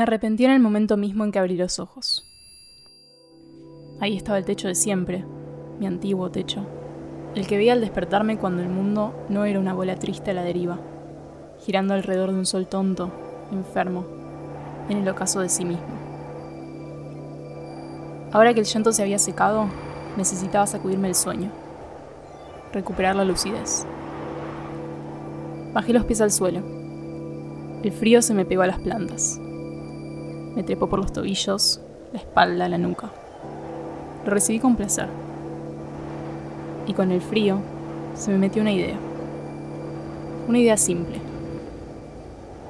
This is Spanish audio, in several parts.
Me arrepentí en el momento mismo en que abrí los ojos. Ahí estaba el techo de siempre, mi antiguo techo, el que veía al despertarme cuando el mundo no era una bola triste a la deriva, girando alrededor de un sol tonto, enfermo, en el ocaso de sí mismo. Ahora que el llanto se había secado, necesitaba sacudirme el sueño, recuperar la lucidez. Bajé los pies al suelo. El frío se me pegó a las plantas. Me trepó por los tobillos, la espalda, la nuca. Lo recibí con placer. Y con el frío se me metió una idea. Una idea simple.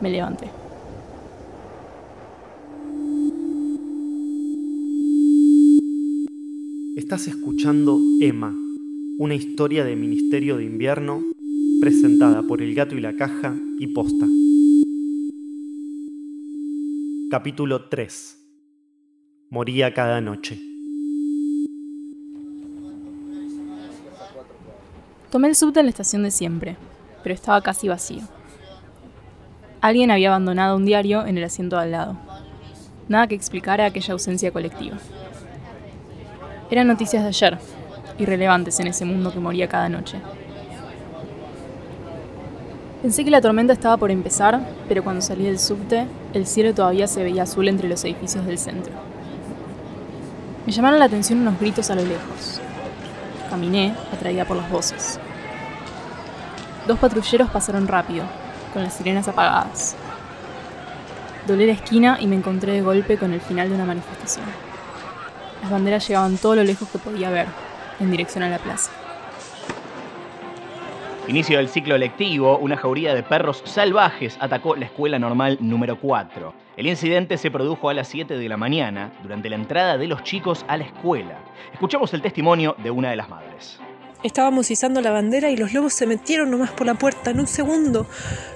Me levanté. Estás escuchando Emma, una historia de Ministerio de Invierno presentada por El Gato y la Caja y Posta. Capítulo 3. Moría cada noche. Tomé el subte en la estación de siempre, pero estaba casi vacío. Alguien había abandonado un diario en el asiento de al lado. Nada que explicara aquella ausencia colectiva. Eran noticias de ayer, irrelevantes en ese mundo que moría cada noche. Pensé que la tormenta estaba por empezar, pero cuando salí del subte, el cielo todavía se veía azul entre los edificios del centro. Me llamaron la atención unos gritos a lo lejos. Caminé, atraída por las voces. Dos patrulleros pasaron rápido, con las sirenas apagadas. Dolé la esquina y me encontré de golpe con el final de una manifestación. Las banderas llegaban todo lo lejos que podía ver, en dirección a la plaza. Inicio del ciclo lectivo, una jauría de perros salvajes atacó la escuela normal número 4. El incidente se produjo a las 7 de la mañana, durante la entrada de los chicos a la escuela. Escuchamos el testimonio de una de las madres. Estábamos izando la bandera y los lobos se metieron nomás por la puerta en un segundo.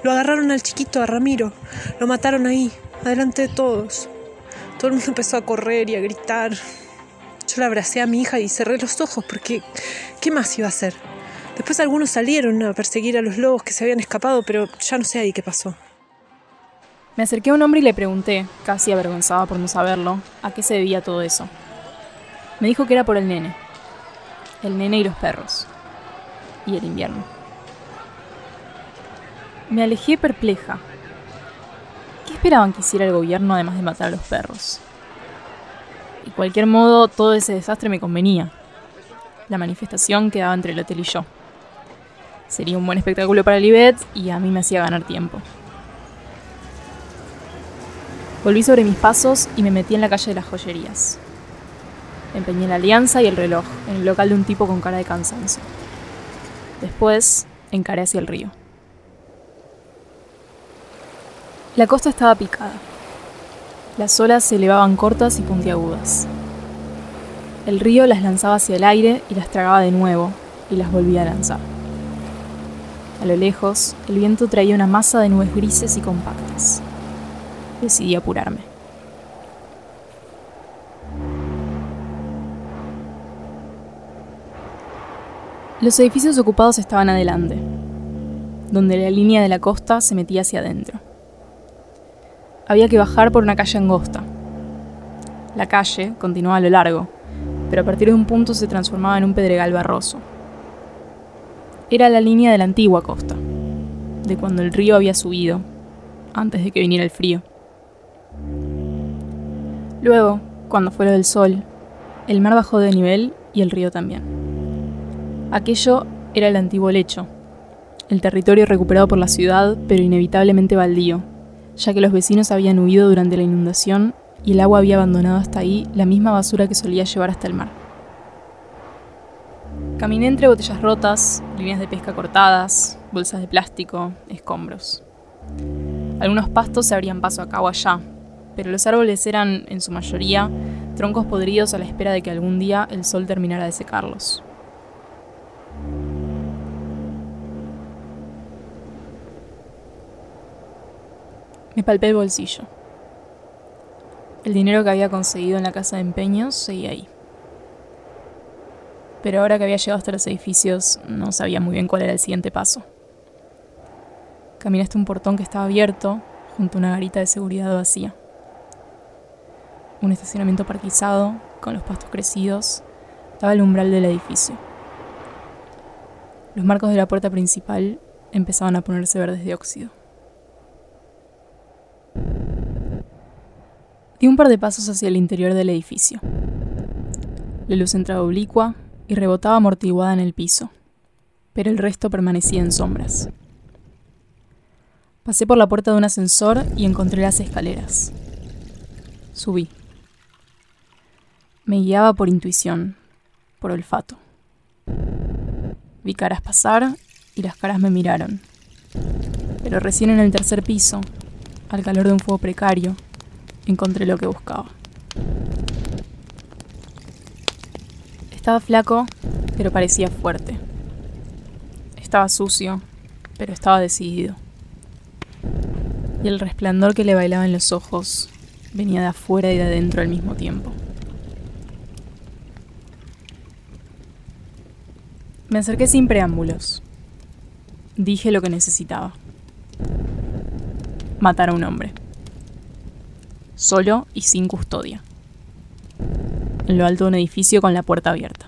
Lo agarraron al chiquito, a Ramiro. Lo mataron ahí, adelante de todos. Todo el mundo empezó a correr y a gritar. Yo la abracé a mi hija y cerré los ojos porque ¿qué más iba a hacer? Después algunos salieron a perseguir a los lobos que se habían escapado, pero ya no sé ahí qué pasó. Me acerqué a un hombre y le pregunté, casi avergonzada por no saberlo, a qué se debía todo eso. Me dijo que era por el nene. El nene y los perros. Y el invierno. Me alejé perpleja. ¿Qué esperaban que hiciera el gobierno además de matar a los perros? De cualquier modo, todo ese desastre me convenía. La manifestación quedaba entre el hotel y yo. Sería un buen espectáculo para Libet y a mí me hacía ganar tiempo. Volví sobre mis pasos y me metí en la calle de las joyerías. Empeñé la alianza y el reloj en el local de un tipo con cara de cansancio. Después encaré hacia el río. La costa estaba picada. Las olas se elevaban cortas y puntiagudas. El río las lanzaba hacia el aire y las tragaba de nuevo y las volvía a lanzar. A lo lejos, el viento traía una masa de nubes grises y compactas. Decidí apurarme. Los edificios ocupados estaban adelante, donde la línea de la costa se metía hacia adentro. Había que bajar por una calle angosta. La calle continuaba a lo largo, pero a partir de un punto se transformaba en un pedregal barroso. Era la línea de la antigua costa, de cuando el río había subido, antes de que viniera el frío. Luego, cuando fue lo del sol, el mar bajó de nivel y el río también. Aquello era el antiguo lecho, el territorio recuperado por la ciudad, pero inevitablemente baldío, ya que los vecinos habían huido durante la inundación y el agua había abandonado hasta ahí la misma basura que solía llevar hasta el mar. Caminé entre botellas rotas, líneas de pesca cortadas, bolsas de plástico, escombros. Algunos pastos se abrían paso acá o allá, pero los árboles eran, en su mayoría, troncos podridos a la espera de que algún día el sol terminara de secarlos. Me palpé el bolsillo. El dinero que había conseguido en la casa de empeños seguía ahí. Pero ahora que había llegado hasta los edificios, no sabía muy bien cuál era el siguiente paso. Caminé hasta un portón que estaba abierto, junto a una garita de seguridad vacía. un estacionamiento parquizado, con los pastos crecidos, daba el umbral del edificio. Los marcos de la puerta principal empezaban a ponerse verdes de óxido. Di un par de pasos hacia el interior del edificio. La luz entraba oblicua y rebotaba amortiguada en el piso, pero el resto permanecía en sombras. Pasé por la puerta de un ascensor y encontré las escaleras. Subí. Me guiaba por intuición, por olfato. Vi caras pasar y las caras me miraron. Pero recién en el tercer piso, al calor de un fuego precario, encontré lo que buscaba. Estaba flaco, pero parecía fuerte. Estaba sucio, pero estaba decidido. Y el resplandor que le bailaba en los ojos venía de afuera y de adentro al mismo tiempo. Me acerqué sin preámbulos. Dije lo que necesitaba. Matar a un hombre. Solo y sin custodia. En lo alto de un edificio con la puerta abierta.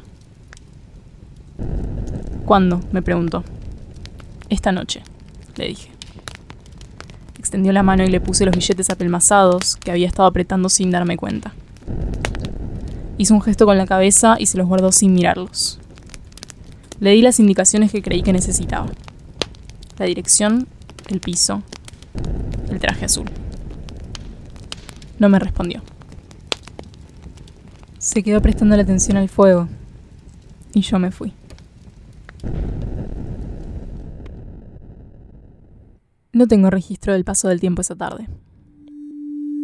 ¿Cuándo? me preguntó. Esta noche, le dije. Extendió la mano y le puse los billetes apelmazados que había estado apretando sin darme cuenta. Hizo un gesto con la cabeza y se los guardó sin mirarlos. Le di las indicaciones que creí que necesitaba. La dirección, el piso, el traje azul. No me respondió. Se quedó prestando la atención al fuego y yo me fui. No tengo registro del paso del tiempo esa tarde.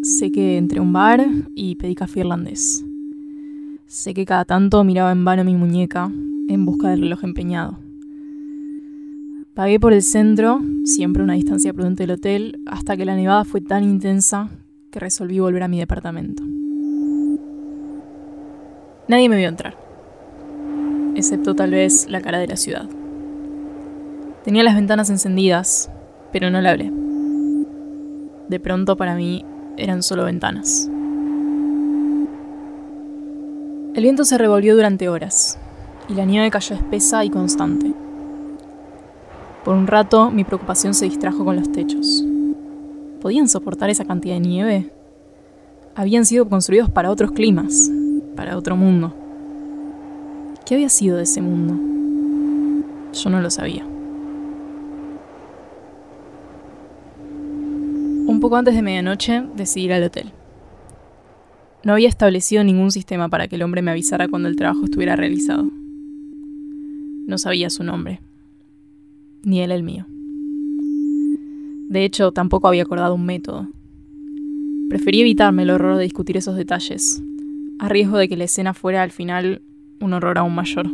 Sé que entré a un bar y pedí café irlandés. Sé que cada tanto miraba en vano mi muñeca en busca del reloj empeñado. Pagué por el centro, siempre a una distancia prudente del hotel, hasta que la nevada fue tan intensa que resolví volver a mi departamento. Nadie me vio entrar, excepto tal vez la cara de la ciudad. Tenía las ventanas encendidas, pero no le hablé. De pronto para mí eran solo ventanas. El viento se revolvió durante horas, y la nieve cayó espesa y constante. Por un rato mi preocupación se distrajo con los techos. ¿Podían soportar esa cantidad de nieve? Habían sido construidos para otros climas, para otro mundo. ¿Qué había sido de ese mundo? Yo no lo sabía. Un poco antes de medianoche decidí ir al hotel. No había establecido ningún sistema para que el hombre me avisara cuando el trabajo estuviera realizado. No sabía su nombre, ni él el mío. De hecho, tampoco había acordado un método. Preferí evitarme el horror de discutir esos detalles, a riesgo de que la escena fuera al final un horror aún mayor.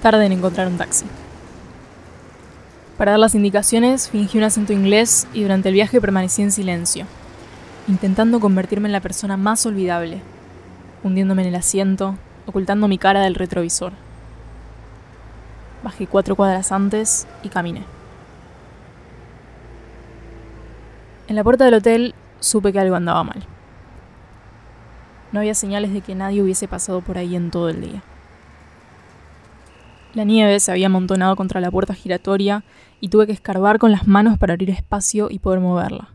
Tarde en encontrar un taxi. Para dar las indicaciones, fingí un acento inglés y durante el viaje permanecí en silencio intentando convertirme en la persona más olvidable, hundiéndome en el asiento, ocultando mi cara del retrovisor. Bajé cuatro cuadras antes y caminé. En la puerta del hotel supe que algo andaba mal. No había señales de que nadie hubiese pasado por ahí en todo el día. La nieve se había amontonado contra la puerta giratoria y tuve que escarbar con las manos para abrir espacio y poder moverla.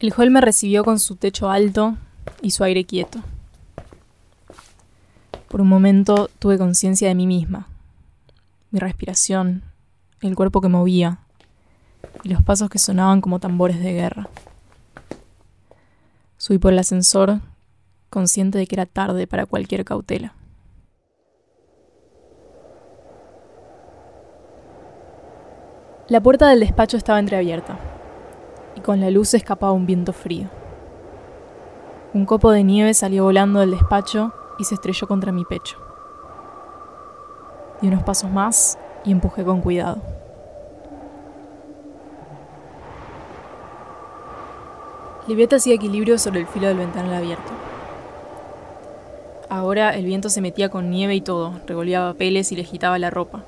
El hall me recibió con su techo alto y su aire quieto. Por un momento tuve conciencia de mí misma, mi respiración, el cuerpo que movía y los pasos que sonaban como tambores de guerra. Subí por el ascensor, consciente de que era tarde para cualquier cautela. La puerta del despacho estaba entreabierta y con la luz escapaba un viento frío. Un copo de nieve salió volando del despacho y se estrelló contra mi pecho. Di unos pasos más y empujé con cuidado. Livieta hacía equilibrio sobre el filo del ventanal abierto. Ahora el viento se metía con nieve y todo, revolvía papeles y le agitaba la ropa.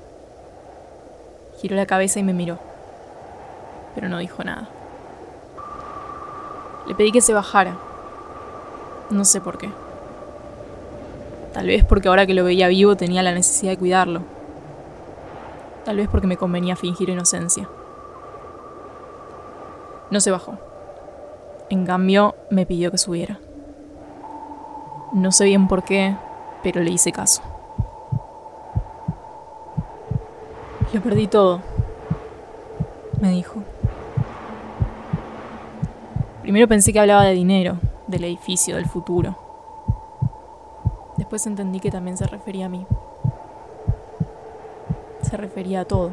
Giró la cabeza y me miró, pero no dijo nada. Le pedí que se bajara. No sé por qué. Tal vez porque ahora que lo veía vivo tenía la necesidad de cuidarlo. Tal vez porque me convenía fingir inocencia. No se bajó. En cambio, me pidió que subiera. No sé bien por qué, pero le hice caso. Lo perdí todo, me dijo. Primero pensé que hablaba de dinero, del edificio, del futuro. Después entendí que también se refería a mí. Se refería a todo.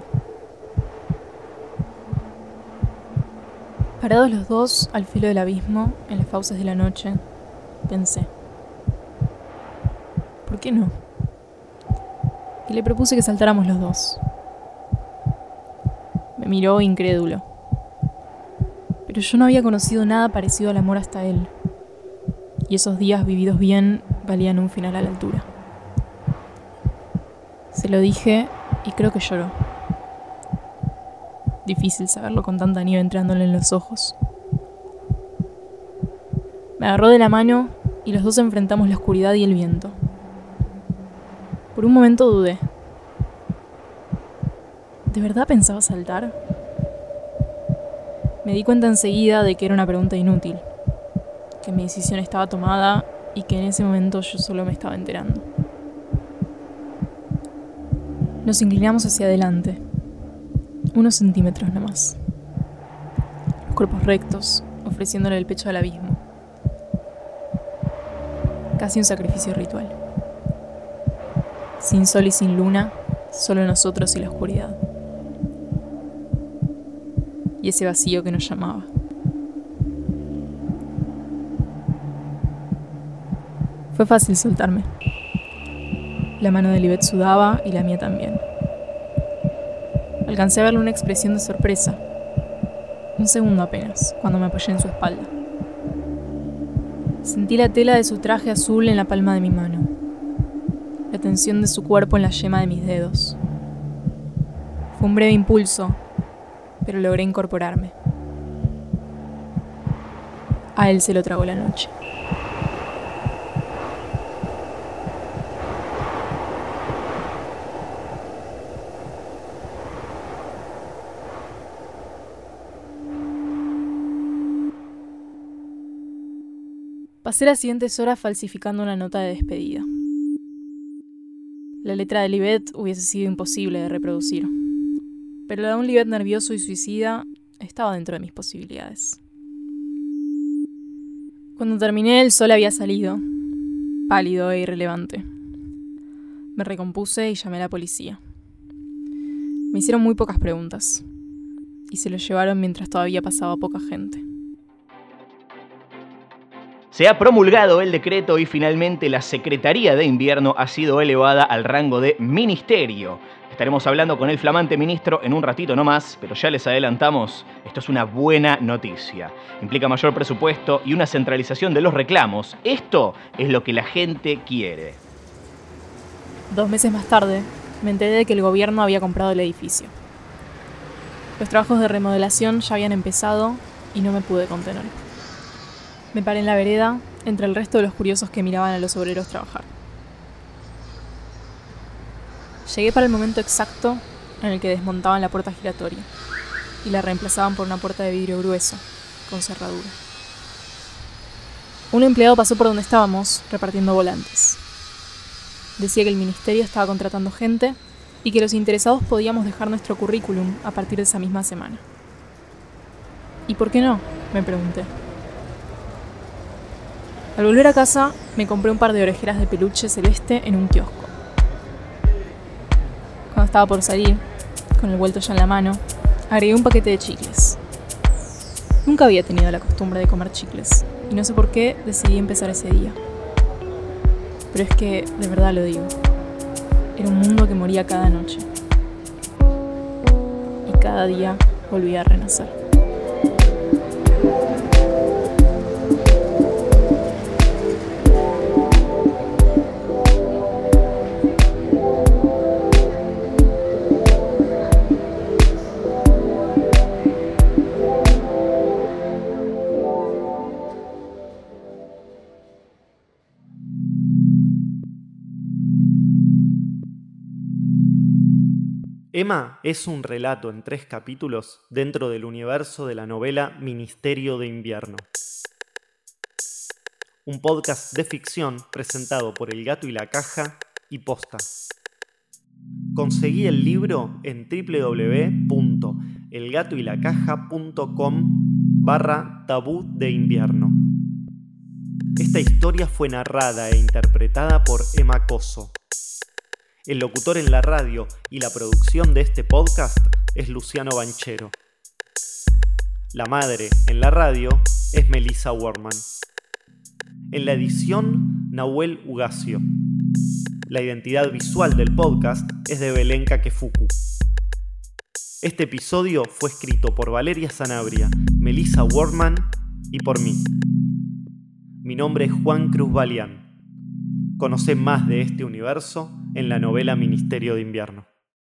Parados los dos al filo del abismo, en las fauces de la noche, pensé, ¿por qué no? Y le propuse que saltáramos los dos. Me miró incrédulo. Pero yo no había conocido nada parecido al amor hasta él. Y esos días vividos bien valían un final a la altura. Se lo dije y creo que lloró. Difícil saberlo con tanta nieve entrándole en los ojos. Me agarró de la mano y los dos enfrentamos la oscuridad y el viento. Por un momento dudé. ¿De verdad pensaba saltar? Me di cuenta enseguida de que era una pregunta inútil, que mi decisión estaba tomada y que en ese momento yo solo me estaba enterando. Nos inclinamos hacia adelante, unos centímetros nomás. Los cuerpos rectos, ofreciéndole el pecho al abismo. Casi un sacrificio ritual. Sin sol y sin luna, solo nosotros y la oscuridad. Y ese vacío que nos llamaba. Fue fácil soltarme. La mano de Libet sudaba y la mía también. Alcancé a verle una expresión de sorpresa. Un segundo apenas, cuando me apoyé en su espalda. Sentí la tela de su traje azul en la palma de mi mano. La tensión de su cuerpo en la yema de mis dedos. Fue un breve impulso, pero logré incorporarme. A él se lo tragó la noche. Pasé las siguientes horas falsificando una nota de despedida. La letra de Libet hubiese sido imposible de reproducir, pero la de un Libet nervioso y suicida estaba dentro de mis posibilidades. Cuando terminé, el sol había salido, pálido e irrelevante. Me recompuse y llamé a la policía. Me hicieron muy pocas preguntas, y se lo llevaron mientras todavía pasaba poca gente. Se ha promulgado el decreto y finalmente la Secretaría de Invierno ha sido elevada al rango de ministerio. Estaremos hablando con el flamante ministro en un ratito nomás, pero ya les adelantamos, esto es una buena noticia. Implica mayor presupuesto y una centralización de los reclamos. Esto es lo que la gente quiere. Dos meses más tarde, me enteré de que el gobierno había comprado el edificio. Los trabajos de remodelación ya habían empezado y no me pude contener. Me paré en la vereda, entre el resto de los curiosos que miraban a los obreros trabajar. Llegué para el momento exacto en el que desmontaban la puerta giratoria y la reemplazaban por una puerta de vidrio grueso, con cerradura. Un empleado pasó por donde estábamos, repartiendo volantes. Decía que el ministerio estaba contratando gente y que los interesados podíamos dejar nuestro currículum a partir de esa misma semana. ¿Y por qué no? me pregunté. Al volver a casa, me compré un par de orejeras de peluche celeste en un kiosco. Cuando estaba por salir, con el vuelto ya en la mano, agregué un paquete de chicles. Nunca había tenido la costumbre de comer chicles, y no sé por qué decidí empezar ese día. Pero es que, de verdad lo digo, era un mundo que moría cada noche. Y cada día volvía a renacer. Emma es un relato en tres capítulos dentro del universo de la novela Ministerio de Invierno. Un podcast de ficción presentado por El Gato y la Caja y Posta. Conseguí el libro en www.elgatoylacaja.com barra tabú de invierno. Esta historia fue narrada e interpretada por Emma Coso. El locutor en la radio y la producción de este podcast es Luciano Banchero. La madre en la radio es Melissa Worman. En la edición, Nahuel Ugacio. La identidad visual del podcast es de Belén Kakefuku. Este episodio fue escrito por Valeria Sanabria, Melissa Worman y por mí. Mi nombre es Juan Cruz Balián. Conoce más de este universo en la novela Ministerio de Invierno.